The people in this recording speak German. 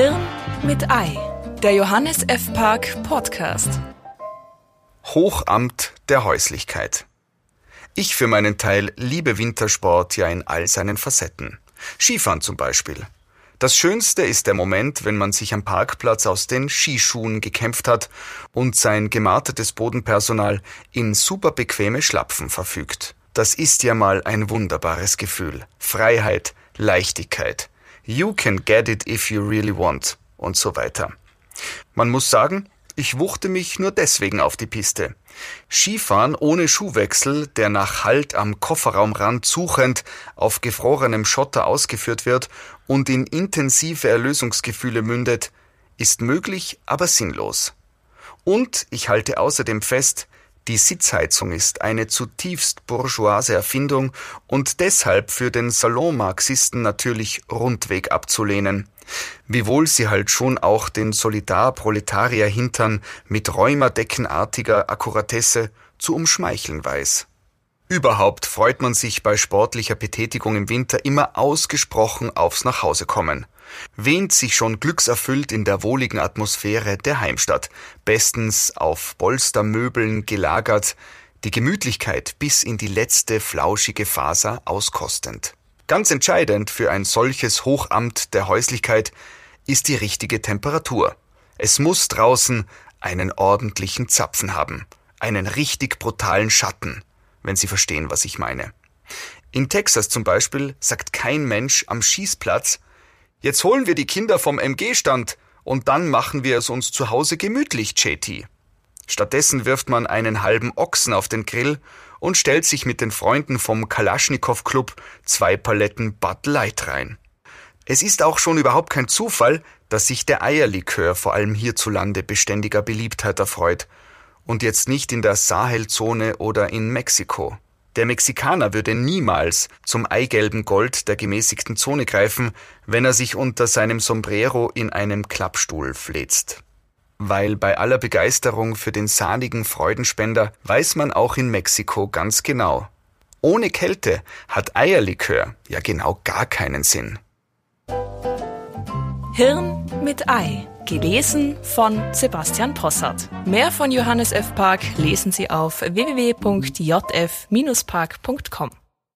Hirn mit Ei, der Johannes F. Park Podcast. Hochamt der Häuslichkeit. Ich für meinen Teil liebe Wintersport ja in all seinen Facetten. Skifahren zum Beispiel. Das Schönste ist der Moment, wenn man sich am Parkplatz aus den Skischuhen gekämpft hat und sein gemartetes Bodenpersonal in super bequeme Schlapfen verfügt. Das ist ja mal ein wunderbares Gefühl. Freiheit, Leichtigkeit. You can get it if you really want und so weiter. Man muss sagen, ich wuchte mich nur deswegen auf die Piste. Skifahren ohne Schuhwechsel, der nach Halt am Kofferraumrand suchend auf gefrorenem Schotter ausgeführt wird und in intensive Erlösungsgefühle mündet, ist möglich, aber sinnlos. Und ich halte außerdem fest, die Sitzheizung ist eine zutiefst bourgeoise Erfindung und deshalb für den Salonmarxisten natürlich rundweg abzulehnen. Wiewohl sie halt schon auch den Solidarproletarier-Hintern mit räumerdeckenartiger Akkuratesse zu umschmeicheln weiß. Überhaupt freut man sich bei sportlicher Betätigung im Winter immer ausgesprochen aufs Nachhausekommen wähnt sich schon glückserfüllt in der wohligen Atmosphäre der Heimstadt, bestens auf Polstermöbeln gelagert, die Gemütlichkeit bis in die letzte flauschige Faser auskostend. Ganz entscheidend für ein solches Hochamt der Häuslichkeit ist die richtige Temperatur. Es muss draußen einen ordentlichen Zapfen haben, einen richtig brutalen Schatten, wenn Sie verstehen, was ich meine. In Texas zum Beispiel sagt kein Mensch am Schießplatz, Jetzt holen wir die Kinder vom MG-Stand und dann machen wir es uns zu Hause gemütlich, JT. Stattdessen wirft man einen halben Ochsen auf den Grill und stellt sich mit den Freunden vom Kalaschnikow Club zwei Paletten Bud Light rein. Es ist auch schon überhaupt kein Zufall, dass sich der Eierlikör vor allem hierzulande beständiger Beliebtheit erfreut und jetzt nicht in der Sahelzone oder in Mexiko. Der Mexikaner würde niemals zum eigelben Gold der gemäßigten Zone greifen, wenn er sich unter seinem Sombrero in einem Klappstuhl fläzt. Weil bei aller Begeisterung für den sahnigen Freudenspender weiß man auch in Mexiko ganz genau. Ohne Kälte hat Eierlikör ja genau gar keinen Sinn. Hirn mit Ei. Gelesen von Sebastian Possart. Mehr von Johannes F. Park lesen Sie auf www.jf-park.com.